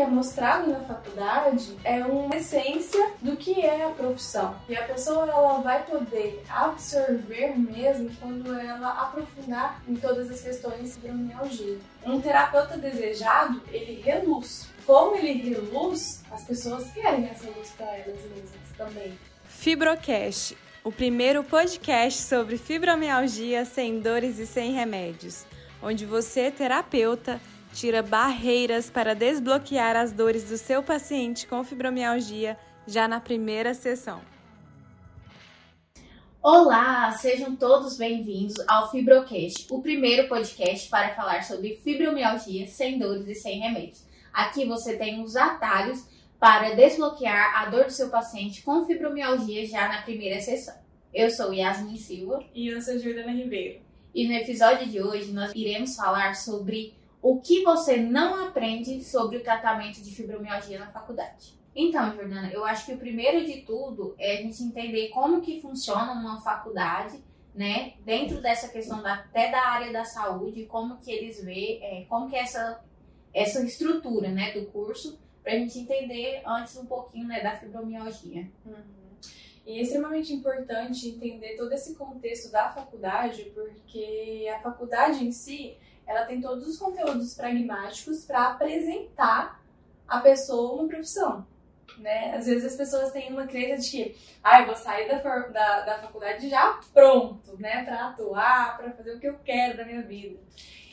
é mostrado na faculdade é uma essência do que é a profissão. E a pessoa ela vai poder absorver mesmo quando ela aprofundar em todas as questões de fibromialgia. Um terapeuta desejado, ele reluz. Como ele reluz, as pessoas querem essa luz para elas mesmas também. Fibrocast, o primeiro podcast sobre fibromialgia sem dores e sem remédios, onde você, terapeuta, tira barreiras para desbloquear as dores do seu paciente com fibromialgia já na primeira sessão. Olá, sejam todos bem-vindos ao Fibrocast, o primeiro podcast para falar sobre fibromialgia sem dores e sem remédios. Aqui você tem os atalhos para desbloquear a dor do seu paciente com fibromialgia já na primeira sessão. Eu sou Yasmin Silva. E eu sou Jordana Ribeiro. E no episódio de hoje nós iremos falar sobre o que você não aprende sobre o tratamento de fibromialgia na faculdade. Então, Jordana, eu acho que o primeiro de tudo é a gente entender como que funciona uma faculdade, né, dentro dessa questão da, até da área da saúde, como que eles vê, é, como que é essa, essa estrutura, né, do curso, para a gente entender antes um pouquinho, né, da fibromialgia. Uhum. E é extremamente importante entender todo esse contexto da faculdade, porque a faculdade em si, ela tem todos os conteúdos pragmáticos para apresentar a pessoa uma profissão. Né? Às vezes as pessoas têm uma crença de que ah, eu vou sair da, da, da faculdade já pronto, né? Para atuar, para fazer o que eu quero da minha vida.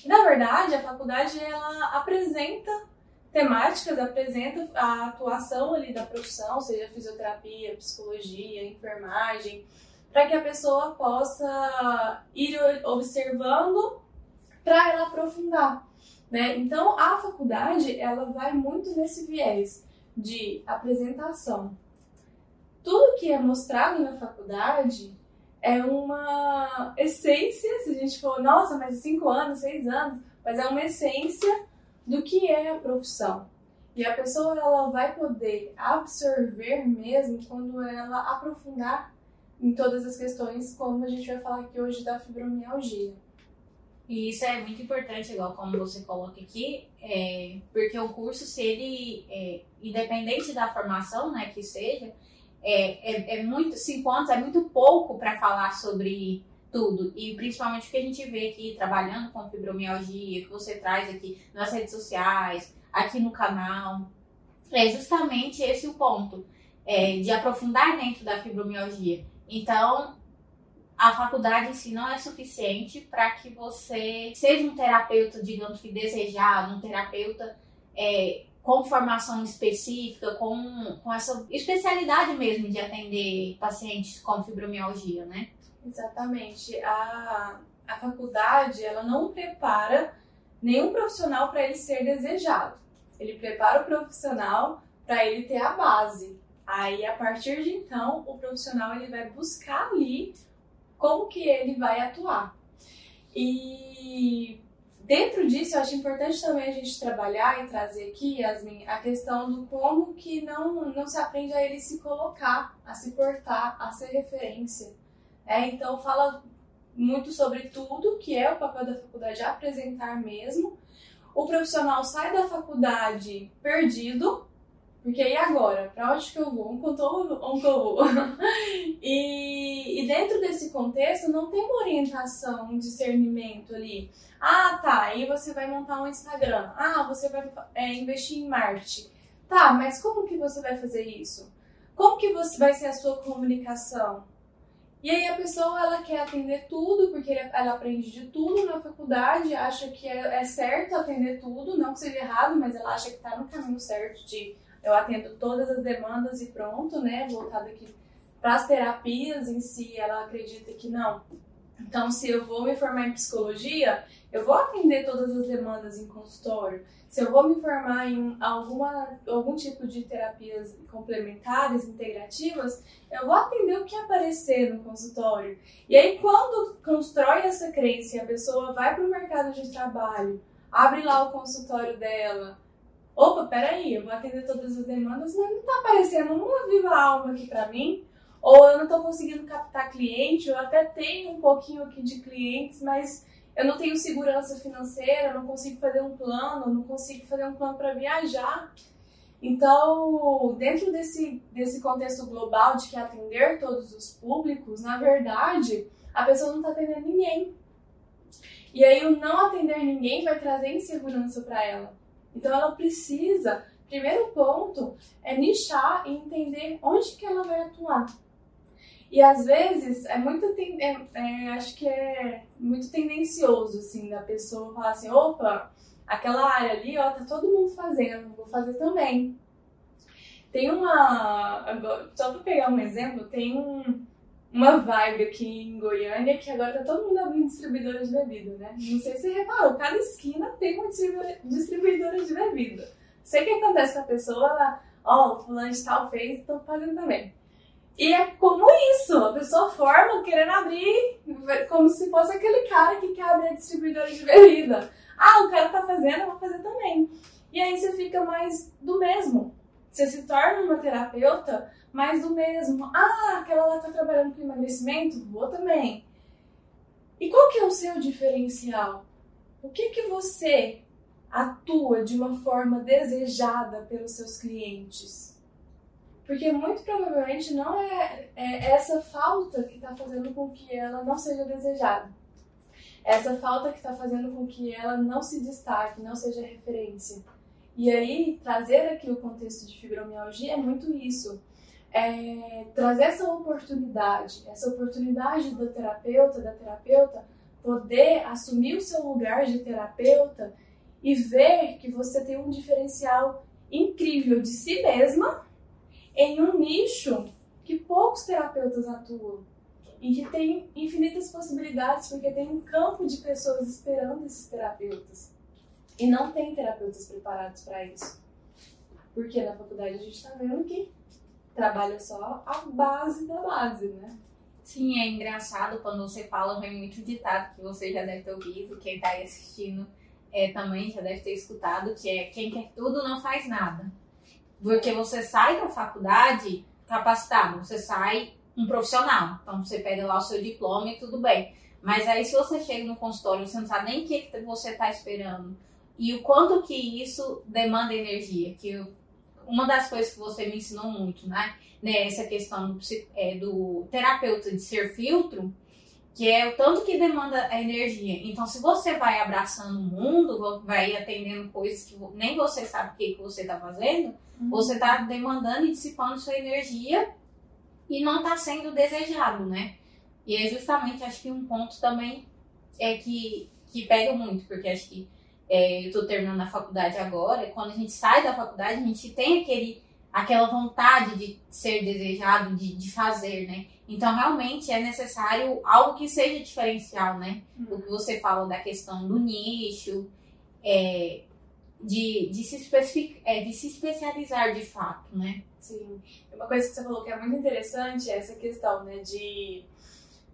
E, na verdade, a faculdade ela apresenta temáticas, apresenta a atuação ali da profissão, seja fisioterapia, psicologia, enfermagem, para que a pessoa possa ir observando para ela aprofundar. Né? Então, a faculdade ela vai muito nesse viés de apresentação. Tudo que é mostrado na faculdade é uma essência, se a gente for, nossa, mas cinco anos, seis anos, mas é uma essência do que é a profissão. E a pessoa ela vai poder absorver mesmo quando ela aprofundar em todas as questões, como a gente vai falar aqui hoje da fibromialgia. E isso é muito importante, igual como você coloca aqui, é, porque o curso, se ele, é, independente da formação, né, que seja, é, é, é muito, cinco anos é muito pouco para falar sobre tudo. E principalmente o que a gente vê aqui trabalhando com fibromialgia, que você traz aqui nas redes sociais, aqui no canal, é justamente esse o ponto, é, de aprofundar dentro da fibromialgia. Então, a faculdade em si não é suficiente para que você seja um terapeuta, digamos que desejado, um terapeuta é, com formação específica, com, com essa especialidade mesmo de atender pacientes com fibromialgia, né? Exatamente. A, a faculdade, ela não prepara nenhum profissional para ele ser desejado. Ele prepara o profissional para ele ter a base. Aí, a partir de então, o profissional ele vai buscar ali como que ele vai atuar. E dentro disso, eu acho importante também a gente trabalhar e trazer aqui, Yasmin, a questão do como que não, não se aprende a ele se colocar, a se portar, a ser referência. É, então, fala muito sobre tudo, que é o papel da faculdade apresentar mesmo. O profissional sai da faculdade perdido, porque e agora? Para onde que eu vou? Onde que eu vou? e, e dentro desse contexto não tem uma orientação, um discernimento ali. Ah, tá, aí você vai montar um Instagram. Ah, você vai é, investir em marketing. Tá, mas como que você vai fazer isso? Como que você vai ser a sua comunicação? E aí a pessoa ela quer atender tudo, porque ela aprende de tudo na faculdade, acha que é, é certo atender tudo, não que seja errado, mas ela acha que está no caminho certo de eu atendo todas as demandas e pronto, né? Voltado aqui para as terapias em si, ela acredita que não. Então, se eu vou me formar em psicologia, eu vou atender todas as demandas em consultório. Se eu vou me formar em alguma, algum tipo de terapias complementares, integrativas, eu vou atender o que aparecer no consultório. E aí, quando constrói essa crença e a pessoa vai para o mercado de trabalho, abre lá o consultório dela, opa, peraí, eu vou atender todas as demandas, mas não está aparecendo uma viva alma aqui para mim, ou eu não estou conseguindo captar cliente, eu até tenho um pouquinho aqui de clientes, mas eu não tenho segurança financeira, não consigo fazer um plano, não consigo fazer um plano para viajar. Então, dentro desse, desse contexto global de que atender todos os públicos, na verdade, a pessoa não está atendendo ninguém. E aí, o não atender ninguém vai trazer insegurança para ela. Então, ela precisa, primeiro ponto, é nichar e entender onde que ela vai atuar. E às vezes é muito, é, é, acho que é muito tendencioso, assim, da pessoa falar assim, opa, aquela área ali, ó, tá todo mundo fazendo, vou fazer também. Tem uma, só pra pegar um exemplo, tem um, uma vibe aqui em Goiânia que agora tá todo mundo abrindo distribuidora de bebida, né? Não sei se você reparou, cada esquina tem uma distribuidora de bebida. Sei que acontece com a pessoa, ó, o fulano de tal fez, tô fazendo também. E é como isso, a pessoa forma querendo abrir, como se fosse aquele cara que quer abrir a distribuidora de bebida. Ah, o cara tá fazendo, eu vou fazer também. E aí você fica mais do mesmo. Você se torna uma terapeuta mais do mesmo. Ah, aquela lá tá trabalhando com emagrecimento, vou também. E qual que é o seu diferencial? O que que você atua de uma forma desejada pelos seus clientes? Porque muito provavelmente não é, é essa falta que está fazendo com que ela não seja desejada. Essa falta que está fazendo com que ela não se destaque, não seja referência. E aí, trazer aqui o contexto de fibromialgia é muito isso. É, trazer essa oportunidade, essa oportunidade do terapeuta, da terapeuta, poder assumir o seu lugar de terapeuta e ver que você tem um diferencial incrível de si mesma em um nicho que poucos terapeutas atuam e que tem infinitas possibilidades porque tem um campo de pessoas esperando esses terapeutas. E não tem terapeutas preparados para isso. Porque na faculdade a gente está vendo que trabalha só a base da base, né? Sim, é engraçado quando você fala, vem muito ditado que você já deve ter ouvido, quem está aí assistindo é, também já deve ter escutado, que é quem quer tudo não faz nada. Porque você sai da faculdade capacitado, você sai um profissional. Então você pega lá o seu diploma e tudo bem. Mas aí se você chega no consultório, você não sabe nem o que você está esperando. E o quanto que isso demanda energia. Que uma das coisas que você me ensinou muito, né? né essa questão do, é, do terapeuta de ser filtro, que é o tanto que demanda a energia. Então, se você vai abraçando o mundo, vai atendendo coisas que nem você sabe o que, que você está fazendo, uhum. você está demandando e dissipando sua energia e não está sendo desejado, né? E é justamente, acho que um ponto também é que, que pega muito, porque acho que é, eu estou terminando a faculdade agora, quando a gente sai da faculdade, a gente tem aquele, aquela vontade de ser desejado, de, de fazer, né? Então, realmente é necessário algo que seja diferencial, né? Uhum. O que você fala da questão do nicho, é, de, de, se é, de se especializar de fato, né? Sim. Uma coisa que você falou que é muito interessante é essa questão, né? De,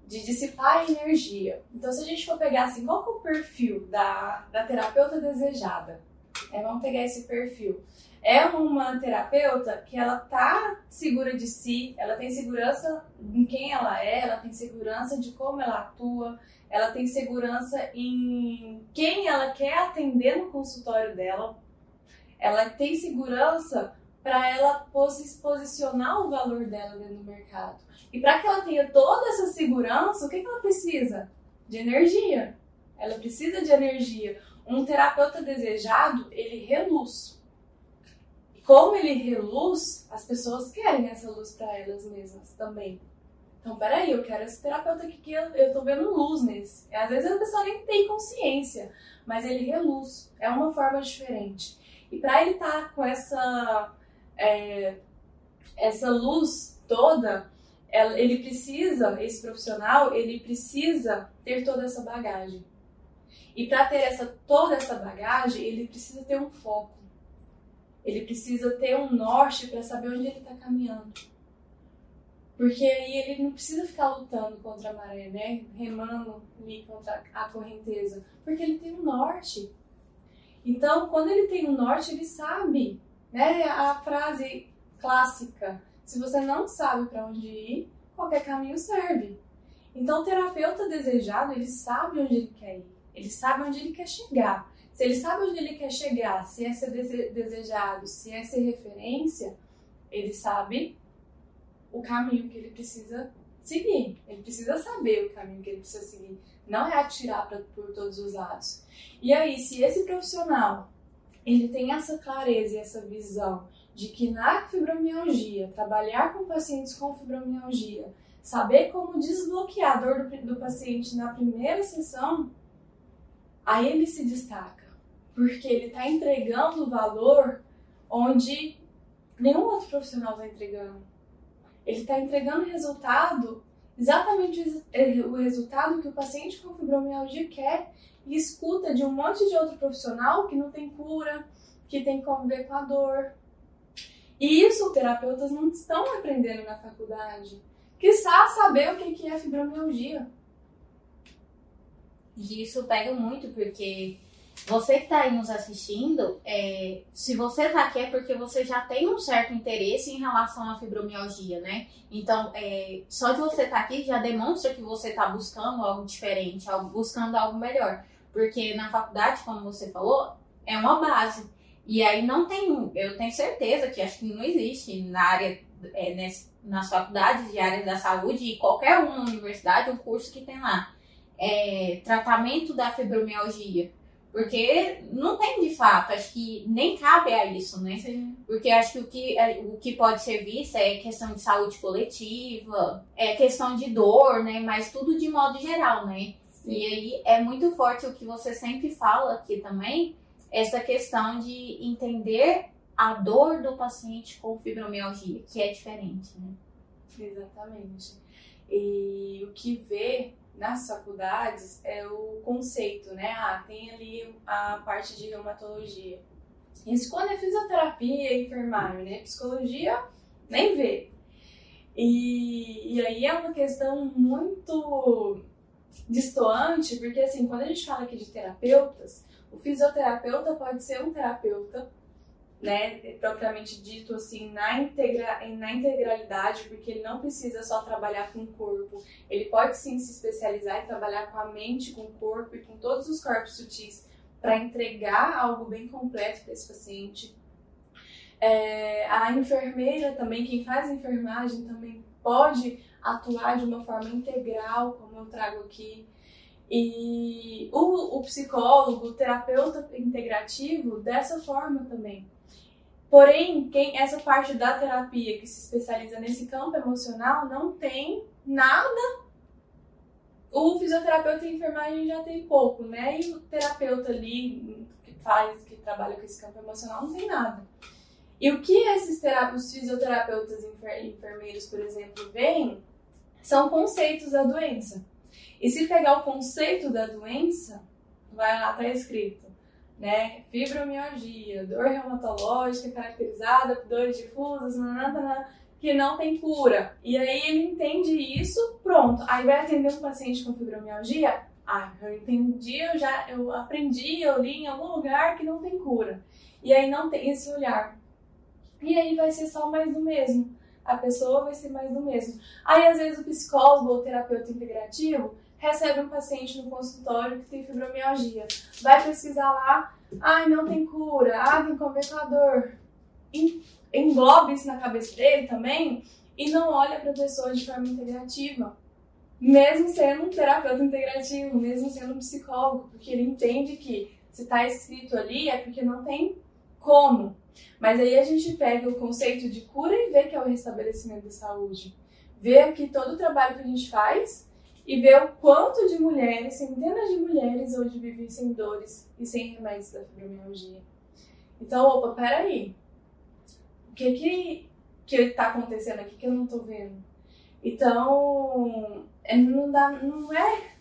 de dissipar a energia. Então, se a gente for pegar assim, qual é o perfil da, da terapeuta desejada? É, vamos pegar esse perfil é uma terapeuta que ela tá segura de si, ela tem segurança em quem ela é, ela tem segurança de como ela atua, ela tem segurança em quem ela quer atender no consultório dela, ela tem segurança para ela posicionar o valor dela dentro do mercado. E para que ela tenha toda essa segurança, o que, que ela precisa? De energia. Ela precisa de energia. Um terapeuta desejado, ele reluz como ele reluz, as pessoas querem essa luz para elas mesmas também. Então, peraí, eu quero esse terapeuta aqui que eu, eu tô vendo luz nesse. Às vezes a pessoa nem tem consciência, mas ele reluz. É uma forma diferente. E para ele estar tá com essa, é, essa luz toda, ele precisa, esse profissional, ele precisa ter toda essa bagagem. E para ter essa, toda essa bagagem, ele precisa ter um foco. Ele precisa ter um norte para saber onde ele está caminhando. Porque aí ele não precisa ficar lutando contra a maré, né? Remando ali contra a correnteza. Porque ele tem um norte. Então, quando ele tem um norte, ele sabe, né? A frase clássica: se você não sabe para onde ir, qualquer caminho serve. Então, o terapeuta desejado, ele sabe onde ele quer ir, ele sabe onde ele quer chegar. Se ele sabe onde ele quer chegar, se é ser desejado, se é ser referência, ele sabe o caminho que ele precisa seguir. Ele precisa saber o caminho que ele precisa seguir. Não é atirar pra, por todos os lados. E aí, se esse profissional ele tem essa clareza e essa visão de que na fibromialgia, trabalhar com pacientes com fibromialgia, saber como desbloquear a dor do, do paciente na primeira sessão, aí ele se destaca. Porque ele está entregando valor onde nenhum outro profissional está entregando. Ele está entregando resultado, exatamente o resultado que o paciente com fibromialgia quer e escuta de um monte de outro profissional que não tem cura, que tem que conviver com a dor. E isso terapeutas não estão aprendendo na faculdade. Quiçá saber o que é fibromialgia. E isso pega muito, porque você que está aí nos assistindo, é, se você está aqui é porque você já tem um certo interesse em relação à fibromialgia, né? Então, é, só de você estar tá aqui já demonstra que você está buscando algo diferente, algo, buscando algo melhor. Porque na faculdade, como você falou, é uma base. E aí não tem, eu tenho certeza que acho que não existe na área, é, nessa, nas faculdades de área da saúde e qualquer uma universidade, um curso que tem lá. É, tratamento da fibromialgia. Porque não tem de fato, acho que nem cabe a isso, né? Sim. Porque acho que o, que é, o que pode ser visto é questão de saúde coletiva, é questão de dor, né? Mas tudo de modo geral, né? E aí é muito forte o que você sempre fala aqui também, essa questão de entender a dor do paciente com fibromialgia, que é diferente, né? Exatamente. E o que vê nas faculdades é o conceito, né? Ah, tem ali a parte de reumatologia. Isso quando é fisioterapia, enfermagem, né? Psicologia, nem vê. E, e aí é uma questão muito distoante, porque assim, quando a gente fala aqui de terapeutas, o fisioterapeuta pode ser um terapeuta, né, propriamente dito assim, na, integra na integralidade, porque ele não precisa só trabalhar com o corpo, ele pode sim se especializar e trabalhar com a mente, com o corpo e com todos os corpos sutis para entregar algo bem completo para esse paciente. É, a enfermeira também, quem faz enfermagem também pode atuar de uma forma integral, como eu trago aqui. E o, o psicólogo, o terapeuta integrativo, dessa forma também. Porém, quem essa parte da terapia que se especializa nesse campo emocional não tem nada. O fisioterapeuta e enfermagem já tem pouco, né? E o terapeuta ali que faz, que trabalha com esse campo emocional, não tem nada. E o que esses os fisioterapeutas e enfermeiros, por exemplo, veem são conceitos da doença. E se pegar o conceito da doença, vai lá, tá escrito, né? Fibromialgia, dor reumatológica caracterizada por dores difusas, nanana, que não tem cura. E aí ele entende isso, pronto. Aí vai atender um paciente com fibromialgia, ah, eu entendi, eu já eu aprendi, eu li em algum lugar que não tem cura. E aí não tem esse olhar. E aí vai ser só mais do mesmo a pessoa vai ser mais do mesmo. Aí, às vezes, o psicólogo ou terapeuta integrativo recebe um paciente no consultório que tem fibromialgia. Vai pesquisar lá, ai, não tem cura, ah, tem convertador. Engloba isso na cabeça dele também e não olha para a pessoa de forma integrativa. Mesmo sendo um terapeuta integrativo, mesmo sendo um psicólogo, porque ele entende que se está escrito ali é porque não tem como. Mas aí a gente pega o conceito de cura e vê que é o restabelecimento da saúde. Vê aqui todo o trabalho que a gente faz e vê o quanto de mulheres, centenas de mulheres hoje vivem sem dores e sem remédios da fibromialgia. Então, opa, peraí. O que que, que está acontecendo aqui que eu não estou vendo? Então, é, não, dá, não é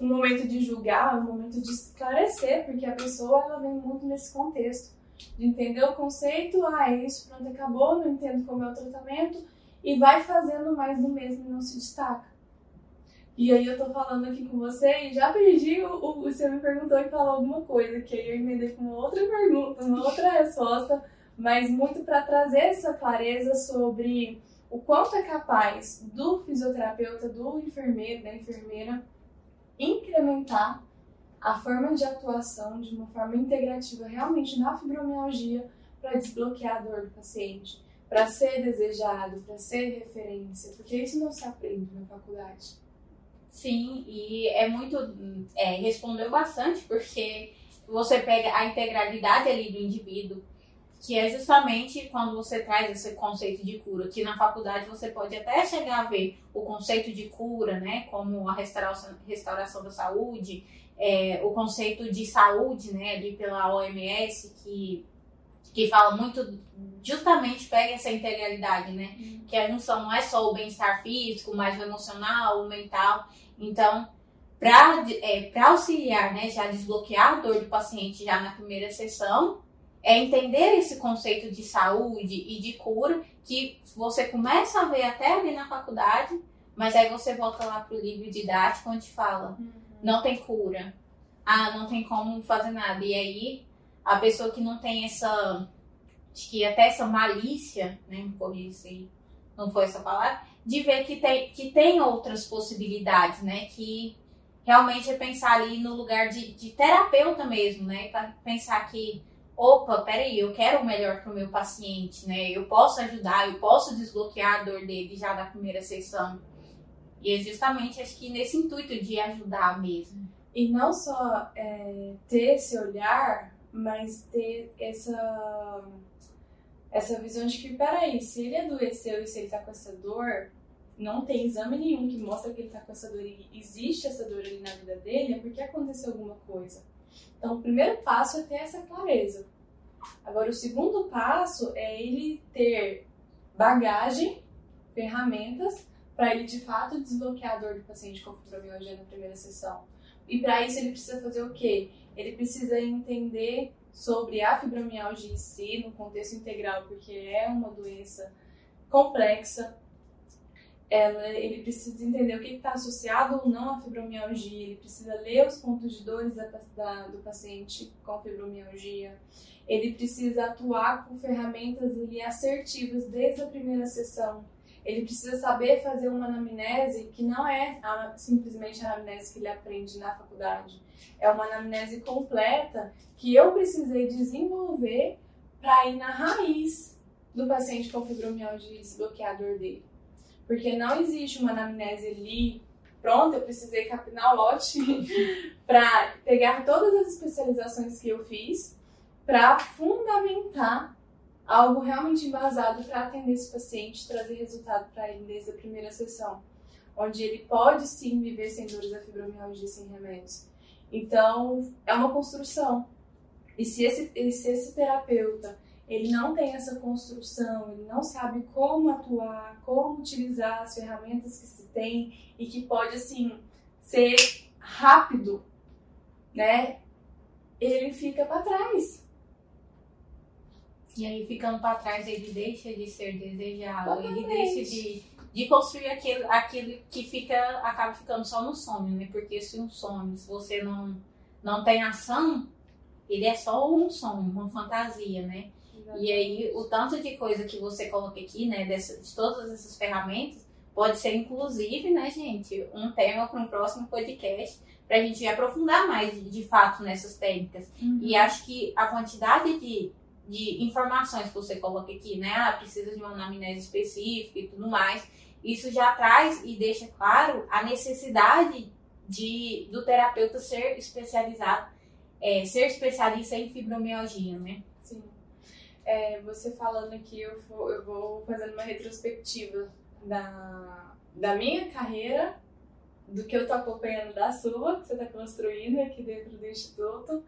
um momento de julgar, é um momento de esclarecer, porque a pessoa ela vem muito nesse contexto de entender o conceito, ah, é isso, pronto, acabou, não entendo como é o tratamento, e vai fazendo mais do mesmo e não se destaca. E aí eu tô falando aqui com você e já perdi o, o você me perguntou e falou alguma coisa, que aí eu emendei com uma outra pergunta, uma outra resposta, mas muito para trazer essa clareza sobre o quanto é capaz do fisioterapeuta, do enfermeiro, da enfermeira, incrementar a forma de atuação de uma forma integrativa realmente na fibromialgia para desbloquear a dor do paciente, para ser desejado, para ser referência, porque isso não se aprende na faculdade. Sim, e é muito. É, respondeu bastante, porque você pega a integralidade ali do indivíduo, que é justamente quando você traz esse conceito de cura, que na faculdade você pode até chegar a ver o conceito de cura, né, como a restauração, restauração da saúde, é, o conceito de saúde, né, ali pela OMS, que, que fala muito, justamente pega essa integralidade, né, uhum. que a junção não é só o bem-estar físico, mas o emocional, o mental, então, para é, auxiliar, né, já desbloquear a dor do paciente já na primeira sessão, é entender esse conceito de saúde e de cura que você começa a ver até ali na faculdade, mas aí você volta lá para o livro didático onde fala uhum. Não tem cura, ah, não tem como fazer nada. E aí a pessoa que não tem essa, que até essa malícia, né, me corrija se não foi essa palavra, de ver que tem, que tem outras possibilidades, né, que realmente é pensar ali no lugar de, de terapeuta mesmo, né, para pensar que opa, peraí, eu quero o melhor para o meu paciente, né? Eu posso ajudar, eu posso desbloquear a dor dele já da primeira sessão. E é justamente acho que nesse intuito de ajudar mesmo. E não só é, ter esse olhar, mas ter essa, essa visão de que, peraí, se ele adoeceu e se ele tá com essa dor, não tem exame nenhum que mostra que ele tá com essa dor e existe essa dor ali na vida dele, é porque aconteceu alguma coisa. Então, o primeiro passo é ter essa clareza. Agora, o segundo passo é ele ter bagagem, ferramentas, para ele de fato desbloquear a dor do paciente com fibromialgia na primeira sessão. E para isso ele precisa fazer o quê? Ele precisa entender sobre a fibromialgia em si, no contexto integral, porque é uma doença complexa, ela, ele precisa entender o que está associado ou não à fibromialgia, ele precisa ler os pontos de dores da, da, do paciente com fibromialgia, ele precisa atuar com ferramentas assertivas desde a primeira sessão, ele precisa saber fazer uma anamnese que não é a, simplesmente a anamnese que ele aprende na faculdade, é uma anamnese completa que eu precisei desenvolver para ir na raiz do paciente com fibromialgia e desbloquear a dor dele. Porque não existe uma anamnese ali pronta, eu precisei capinar o lote para pegar todas as especializações que eu fiz para fundamentar algo realmente embasado para atender esse paciente, trazer resultado para ele desde a primeira sessão, onde ele pode sim viver sem dores da fibromialgia sem remédios. Então, é uma construção. E se esse, e se esse terapeuta ele não tem essa construção, ele não sabe como atuar, como utilizar as ferramentas que se tem e que pode assim ser rápido, né? Ele fica para trás. E aí ficando para trás ele deixa de ser desejado, ele deixa de, de construir aquilo, aquilo que fica acaba ficando só no sonho, né? Porque se um sonho, se você não não tem ação, ele é só um sonho, uma fantasia, né? E aí, o tanto de coisa que você coloca aqui, né, dessa, de todas essas ferramentas, pode ser, inclusive, né, gente, um tema para um próximo podcast, para a gente aprofundar mais, de, de fato, nessas técnicas. Uhum. E acho que a quantidade de, de informações que você coloca aqui, né, ah, precisa de uma anamnese específica e tudo mais, isso já traz e deixa claro a necessidade de, do terapeuta ser especializado, é, ser especialista em fibromialgia, né? é, você falando aqui, eu vou, eu vou fazendo uma retrospectiva da, da minha carreira, do que eu tô acompanhando da sua, que você está construindo aqui dentro do Instituto,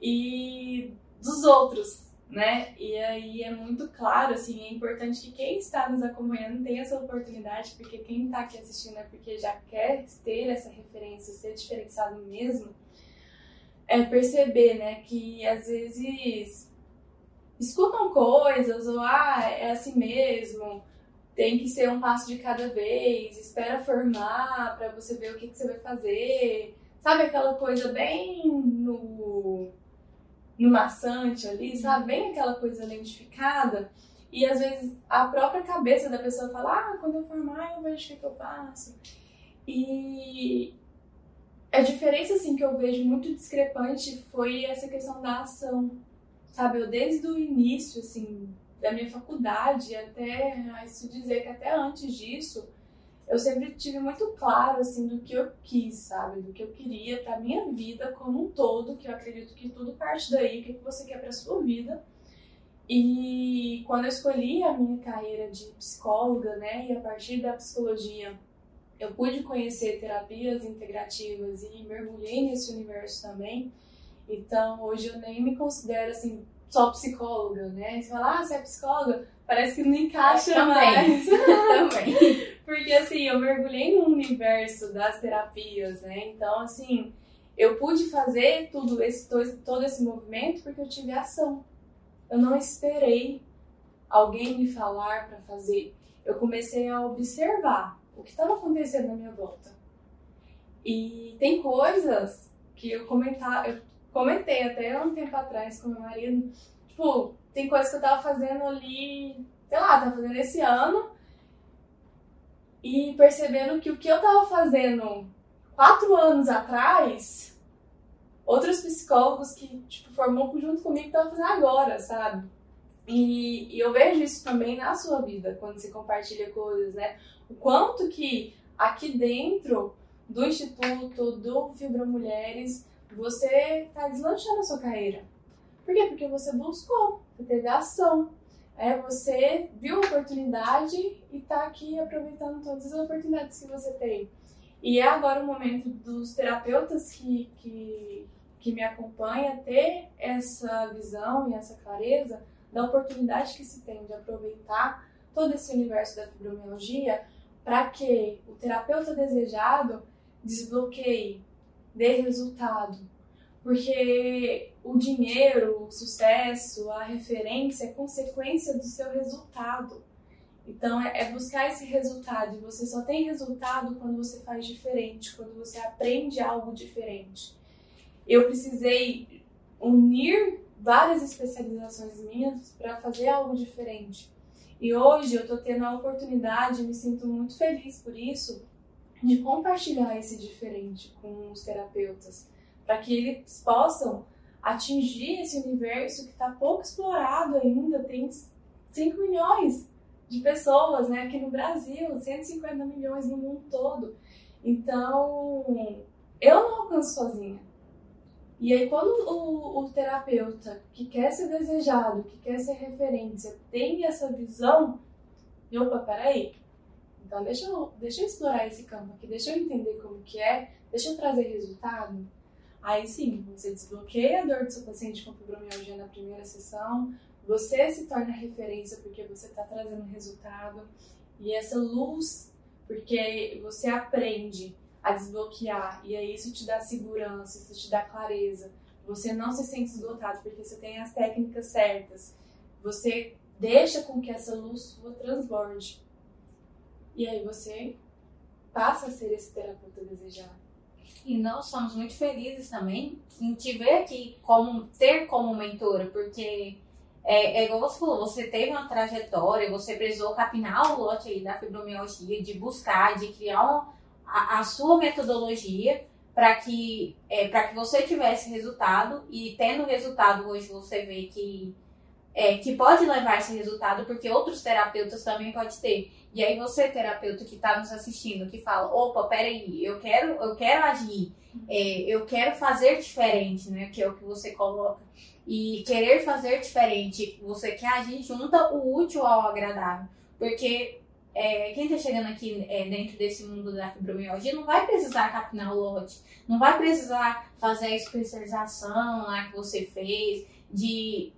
e dos outros, né? E aí é muito claro, assim, é importante que quem está nos acompanhando tenha essa oportunidade, porque quem está aqui assistindo é porque já quer ter essa referência, ser diferenciado mesmo, é perceber, né, que às vezes escutam coisas, ou ah, é assim mesmo, tem que ser um passo de cada vez, espera formar para você ver o que, que você vai fazer. Sabe aquela coisa bem no, no maçante ali, sabe? Bem aquela coisa lentificada. E às vezes a própria cabeça da pessoa fala, ah, quando eu formar eu vejo o que, que eu faço. E a diferença assim que eu vejo muito discrepante foi essa questão da ação. Sabe, eu desde o início assim da minha faculdade até, isso dizer que até antes disso, eu sempre tive muito claro assim do que eu quis, sabe, do que eu queria para minha vida como um todo, que eu acredito que tudo parte daí, o que você quer para sua vida. E quando eu escolhi a minha carreira de psicóloga, né, e a partir da psicologia eu pude conhecer terapias integrativas e mergulhei nesse universo também. Então, hoje eu nem me considero assim só psicóloga, né? Você fala, ah, você é psicóloga? Parece que não encaixa também. mais. também. Porque assim, eu mergulhei no universo das terapias, né? Então, assim, eu pude fazer tudo esse todo esse movimento porque eu tive ação. Eu não esperei alguém me falar para fazer. Eu comecei a observar o que estava acontecendo na minha volta. E tem coisas que eu comentar, eu comentei até um tempo atrás com meu marido, tipo, tem coisas que eu tava fazendo ali, sei lá, tava fazendo esse ano e percebendo que o que eu tava fazendo quatro anos atrás, outros psicólogos que, tipo, formou junto comigo estavam fazendo agora, sabe? E, e, eu vejo isso também na sua vida, quando você compartilha coisas, né? O quanto que aqui dentro do Instituto, do Fibra Mulheres, você está deslanchando a sua carreira. Por quê? Porque você buscou, você teve ação. É, você viu a oportunidade e está aqui aproveitando todas as oportunidades que você tem. E é agora o momento dos terapeutas que, que, que me acompanham ter essa visão e essa clareza da oportunidade que se tem de aproveitar todo esse universo da fibromialgia para que o terapeuta desejado desbloqueie, dê resultado. Porque o dinheiro, o sucesso, a referência é consequência do seu resultado. Então é, é buscar esse resultado. E você só tem resultado quando você faz diferente, quando você aprende algo diferente. Eu precisei unir várias especializações minhas para fazer algo diferente. E hoje eu estou tendo a oportunidade, me sinto muito feliz por isso, de compartilhar esse diferente com os terapeutas, para que eles possam atingir esse universo que está pouco explorado ainda. Tem 5 milhões de pessoas né, aqui no Brasil, 150 milhões no mundo todo. Então, eu não alcanço sozinha. E aí, quando o, o, terapeuta que quer ser desejado, que quer ser referência, tem essa visão, opa, peraí, então deixa eu, deixa eu explorar esse campo aqui, deixa eu entender como que é, deixa eu trazer resultado. Aí sim, você desbloqueia a dor do seu paciente com fibromialgia na primeira sessão, você se torna referência porque você está trazendo resultado, e essa luz, porque você aprende a desbloquear. E aí isso te dá segurança, isso te dá clareza. Você não se sente esgotado porque você tem as técnicas certas. Você deixa com que essa luz sua transborde. E aí você passa a ser esse terapeuta desejado. E nós somos muito felizes também em te ver aqui como ter como mentora, porque é, é igual você falou, você teve uma trajetória, você precisou capinar o lote aí da fibromialgia, de buscar, de criar um, a, a sua metodologia para que, é, que você tivesse resultado e tendo resultado hoje você vê que, é, que pode levar esse resultado porque outros terapeutas também pode ter. E aí você, terapeuta que está nos assistindo, que fala, opa, peraí, eu quero, eu quero agir, é, eu quero fazer diferente, né? Que é o que você coloca. E querer fazer diferente, você quer agir, junta o útil ao agradável. Porque é, quem está chegando aqui é, dentro desse mundo da fibromialgia não vai precisar capinar o lote, não vai precisar fazer a especialização lá que você fez, de,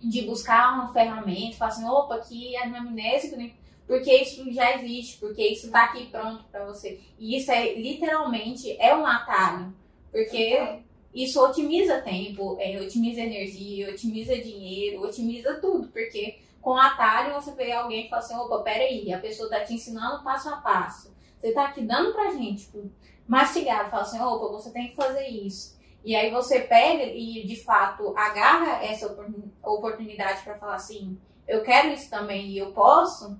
de buscar uma ferramenta, falar assim, opa, aqui é anamnésico, né? Porque isso já existe, porque isso está aqui pronto para você. E isso é literalmente é um atalho, porque isso otimiza tempo, é, otimiza energia, otimiza dinheiro, otimiza tudo, porque com atalho, você vê alguém e fala assim, opa, peraí, a pessoa tá te ensinando passo a passo. Você tá aqui dando pra gente, tipo, mastigado, fala assim, opa, você tem que fazer isso. E aí você pega e, de fato, agarra essa oportunidade para falar assim, eu quero isso também e eu posso.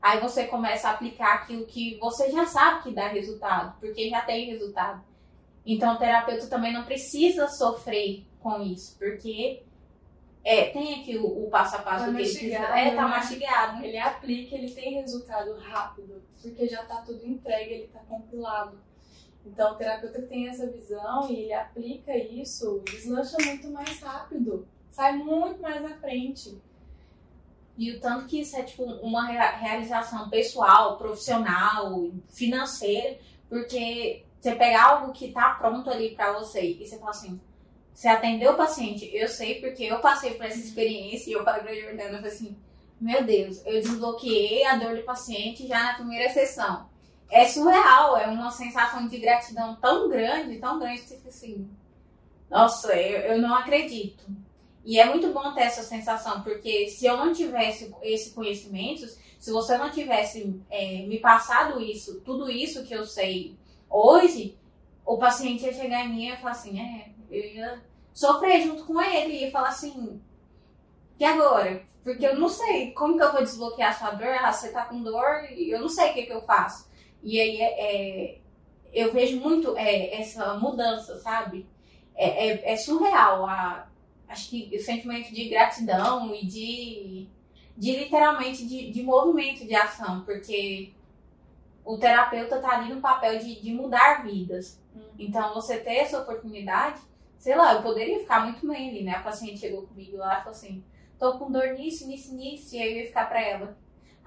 Aí você começa a aplicar aquilo que você já sabe que dá resultado, porque já tem resultado. Então o terapeuta também não precisa sofrer com isso, porque é, tem aqui o, o passo a passo Tá que ele precisa. É, tá né? mastigado. Ele aplica, ele tem resultado rápido, porque já tá tudo entregue, ele tá compilado. Então, o terapeuta tem essa visão e ele aplica isso, deslancha muito mais rápido, sai muito mais à frente. E o tanto que isso é tipo uma rea- realização pessoal, profissional, financeira, porque você pegar algo que tá pronto ali pra você e você fala assim, você atendeu o paciente, eu sei porque eu passei por essa experiência e eu falei pra Jordana, eu falei assim, meu Deus, eu desbloqueei a dor do paciente já na primeira sessão. É surreal, é uma sensação de gratidão tão grande, tão grande que você fica assim, nossa, eu, eu não acredito. E é muito bom ter essa sensação, porque se eu não tivesse esse conhecimento, se você não tivesse é, me passado isso, tudo isso que eu sei hoje, o paciente ia chegar em mim e ia falar assim, é, eu ia sofrer junto com ele, ia falar assim, e agora? Porque eu não sei como que eu vou desbloquear a sua dor, ah, você tá com dor e eu não sei o que, que eu faço. E aí é, é, eu vejo muito é, essa mudança, sabe? É, é, é surreal a, acho que o sentimento de gratidão e de, de literalmente de, de movimento de ação, porque o terapeuta tá ali no papel de, de mudar vidas. Então, você ter essa oportunidade, sei lá, eu poderia ficar muito bem ali, né? A paciente chegou comigo lá e falou assim: tô com dor nisso, nisso, nisso, e aí eu ia ficar pra ela.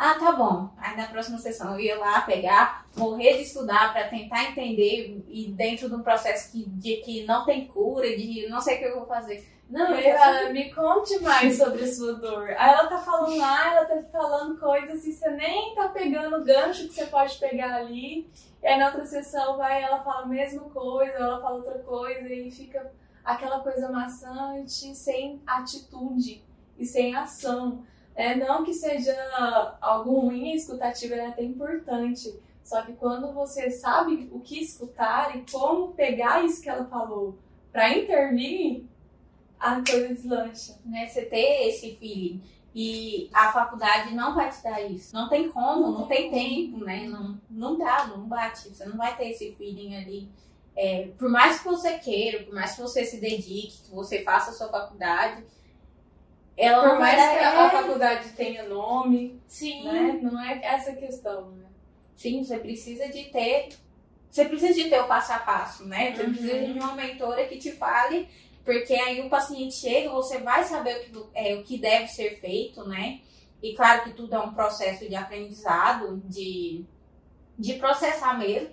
Ah, tá bom. Aí na próxima sessão eu ia lá pegar, morrer de estudar pra tentar entender e dentro de um processo que, de que não tem cura, de não sei o que eu vou fazer. Não, Eu fala, me conte mais sobre a sua dor. Aí ela tá falando lá, ela tá falando coisas e você nem tá pegando o gancho que você pode pegar ali. E aí na outra sessão vai, ela fala a mesma coisa, ou ela fala outra coisa, e fica aquela coisa maçante, sem atitude e sem ação. É, não que seja algo ruim, a escutativa é até importante. Só que quando você sabe o que escutar e como pegar isso que ela falou pra intervir, a coisa deslancha. né, você ter esse feeling. E a faculdade não vai te dar isso. Não tem como, não tem tempo, né? Não, não dá, não bate. Você não vai ter esse feeling ali. É, por mais que você queira, por mais que você se dedique, que você faça a sua faculdade, ela Por não mais que dar. a é, faculdade tenha nome, sim, né? Não é essa questão, né? sim, você precisa de ter. Você precisa de ter o passo a passo, né? Você Uhum. precisa de uma mentora que te fale, porque aí o paciente chega, você vai saber o que, é, o que deve ser feito, né? E claro que tudo é um processo de aprendizado, de, de processar mesmo,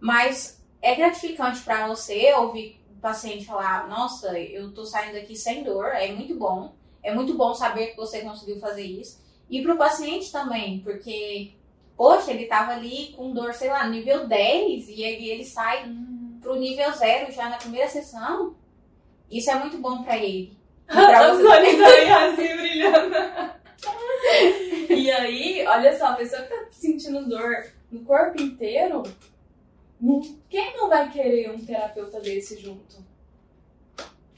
mas é gratificante para você ouvir o paciente falar: Nossa, eu tô saindo daqui sem dor, é muito bom. É muito bom saber que você conseguiu fazer isso. E para o paciente também, porque, poxa, ele tava ali com dor, sei lá, nível 10, e aí ele sai pro nível 0 já na primeira sessão. Isso é muito bom para ele. E pra você- Yasmin brilhando. e aí, olha só, a pessoa que tá sentindo dor no corpo inteiro, quem não vai querer um terapeuta desse junto?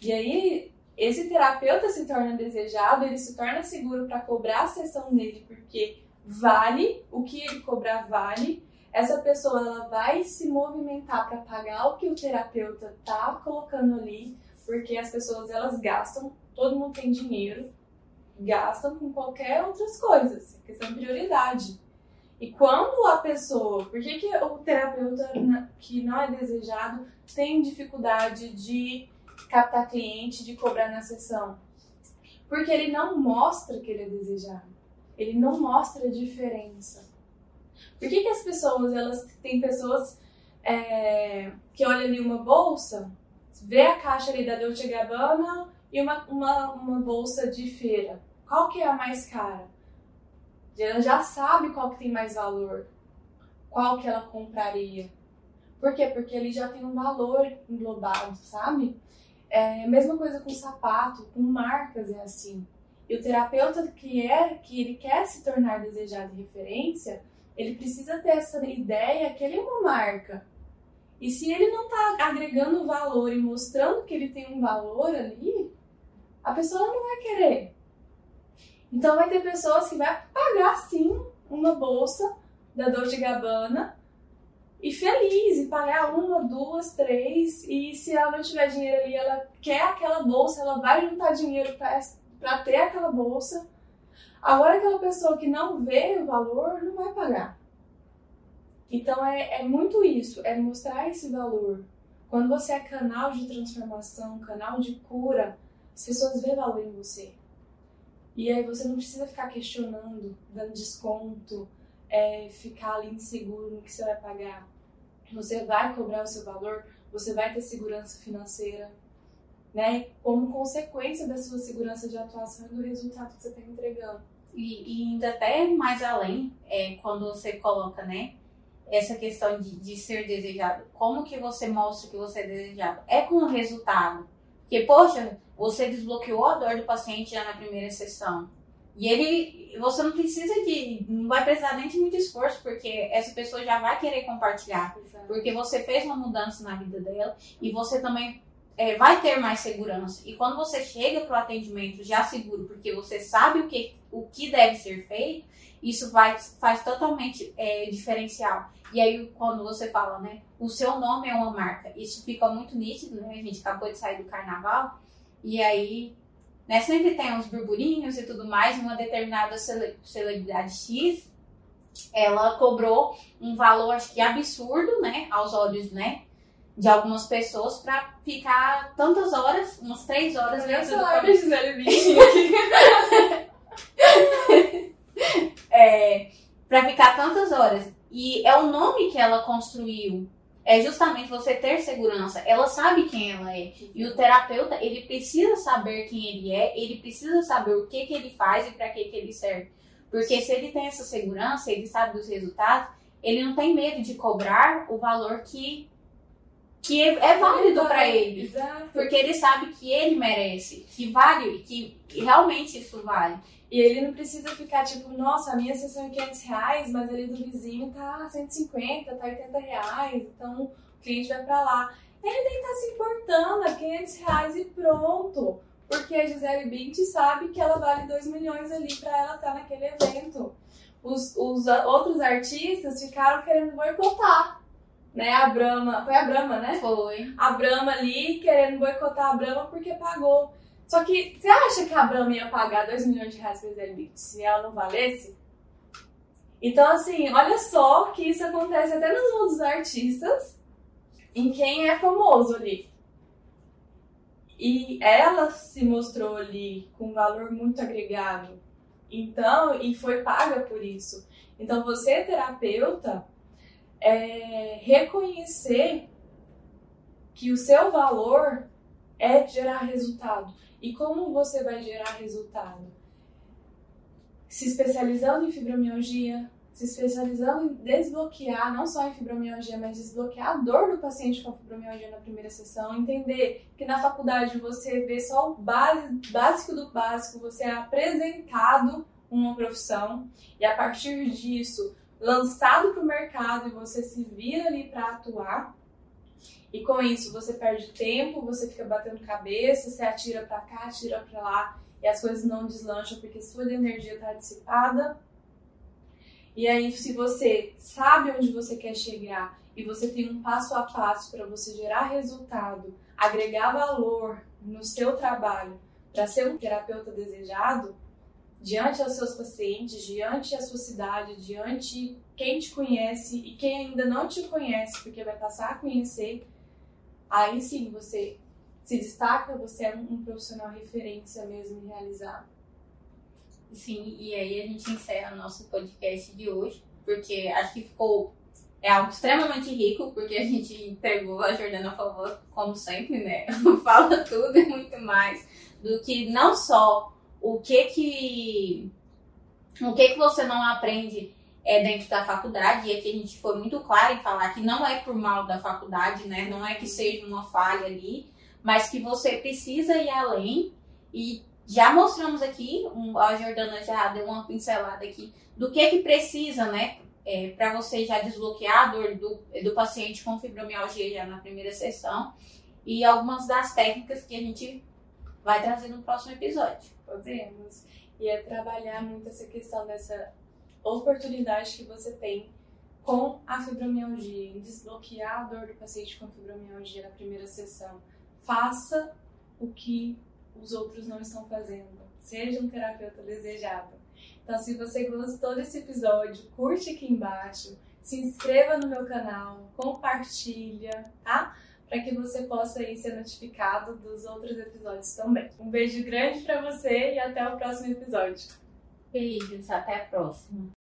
E aí, esse terapeuta se torna desejado, ele se torna seguro para cobrar a sessão dele, porque vale, o que ele cobrar vale. Essa pessoa ela vai se movimentar para pagar o que o terapeuta tá colocando ali, porque as pessoas elas gastam, todo mundo tem dinheiro, gastam com qualquer outras coisas, é questão de prioridade. E quando a pessoa, por que, que o terapeuta que não é desejado tem dificuldade de captar cliente, de cobrar na sessão? Porque ele não mostra que ele é desejado. Ele não mostra a diferença. Por que, que as pessoas, elas tem pessoas é, que olham ali uma bolsa, vê a caixa ali da Dolce Gabbana e uma, uma, uma bolsa de feira. Qual que é a mais cara? Ela já sabe qual que tem mais valor. Qual que ela compraria. Por quê? Porque ele já tem um valor englobado, sabe? É mesma coisa com sapato, com marcas é assim. E o terapeuta que é, que ele quer se tornar desejado e referência, ele precisa ter essa ideia que ele é uma marca. E se ele não tá agregando valor e mostrando que ele tem um valor ali, a pessoa não vai querer. Então vai ter pessoas que vai pagar sim uma bolsa da Dolce Gabbana e feliz e pagar uma, duas, três. E se ela não tiver dinheiro ali, ela quer aquela bolsa, ela vai juntar dinheiro para ter aquela bolsa. Agora, aquela pessoa que não vê o valor não vai pagar. Então, é, é muito isso, é mostrar esse valor. Quando você é canal de transformação, canal de cura, as pessoas vê valor em você. E aí você não precisa ficar questionando, dando desconto, é, ficar ali inseguro no que você vai pagar. Você vai cobrar o seu valor, você vai ter segurança financeira, né? Como consequência da sua segurança de atuação e do resultado que você está entregando. E, e, ainda até mais além, é, quando você coloca, né? Essa questão de, de ser desejado. Como que você mostra que você é desejado? É com o resultado. Porque, poxa, você desbloqueou a dor do paciente já na primeira sessão. E ele, você não precisa de, não vai precisar nem de muito esforço, porque essa pessoa já vai querer compartilhar. Exato. Porque você fez uma mudança na vida dela e você também é, vai ter mais segurança. E quando você chega para o atendimento já seguro, porque você sabe o que, o que deve ser feito, isso vai, faz totalmente é, diferencial. E aí, quando você fala, né, o seu nome é uma marca, isso fica muito nítido, né? A gente acabou de sair do carnaval, e aí né? Sempre tem uns burburinhos e tudo mais. Uma determinada celebridade X, ela cobrou um valor, acho que absurdo, né? Aos olhos, né? De algumas pessoas para ficar tantas horas, umas três horas Eu dentro do Gisele é, para ficar tantas horas. E é o nome que ela construiu é justamente você ter segurança. Ela sabe quem ela é. E o terapeuta, ele precisa saber quem ele é, ele precisa saber o que, que ele faz e para que, que ele serve. Porque se ele tem essa segurança, ele sabe dos resultados, ele não tem medo de cobrar o valor que, que é, é válido para ele. Exato. Porque ele sabe que ele merece, que vale, que realmente isso vale. E ele não precisa ficar tipo, nossa, a minha sessão é 500 reais, mas ali do vizinho tá 150, tá 80 reais, então o cliente vai pra lá. Ele nem tá se importando, é 500 reais e pronto. Porque a Gisele Bint sabe que ela vale 2 milhões ali pra ela estar tá naquele evento. Os, os outros artistas ficaram querendo boicotar né? A Brahma, foi a Brahma, né? Foi. A Brahma ali querendo boicotar a Brahma porque pagou. Só que você acha que a Brahma ia pagar 2 milhões de reais pra Gisele se ela não valesse? Então, assim, olha só que isso acontece até nos mundos dos artistas, em quem é famoso ali. E ela se mostrou ali com um valor muito agregado. Então, e foi paga por isso. Então, você, terapeuta, é reconhecer que o seu valor é gerar resultado. E como você vai gerar resultado? Se especializando em fibromialgia, se especializando em desbloquear, não só em fibromialgia, mas desbloquear a dor do paciente com fibromialgia na primeira sessão, entender que na faculdade você vê só o básico do básico, você é apresentado uma profissão e a partir disso lançado para o mercado e você se vira ali para atuar. E com isso você perde tempo, você fica batendo cabeça, você atira para cá, atira para lá e as coisas não deslancham porque sua energia está dissipada. E aí, se você sabe onde você quer chegar e você tem um passo a passo para você gerar resultado, agregar valor no seu trabalho para ser um terapeuta desejado, diante aos seus pacientes, diante a sua cidade, diante quem te conhece e quem ainda não te conhece, porque vai passar a conhecer, aí sim você se destaca, você é um, profissional referência mesmo em realizar. Sim, e aí a gente encerra nosso podcast de hoje, porque acho que ficou é algo extremamente rico, porque a gente entregou a Jordana a favor, como sempre, né? Fala tudo e muito mais do que não só o que que o que que você não aprende é dentro da faculdade, e aqui a gente foi muito claro em falar que não é por mal da faculdade, né? Não é que seja uma falha ali, mas que você precisa ir além e já mostramos aqui, a Jordana já deu uma pincelada aqui do que que precisa, né? É, para você já desbloquear a dor do, do paciente com fibromialgia já na primeira sessão e algumas das técnicas que a gente vai trazer no próximo episódio. Podemos. E é trabalhar muito essa questão dessa oportunidade que você tem com a fibromialgia, em desbloquear a dor do paciente com fibromialgia na primeira sessão. Faça o que os outros não estão fazendo. Seja um terapeuta desejado. Então, se você gostou desse episódio, curte aqui embaixo, se inscreva no meu canal, compartilha, tá? Para que você possa aí ser notificado dos outros episódios também. Um beijo grande para você e até o próximo episódio. Beijos, até a próxima.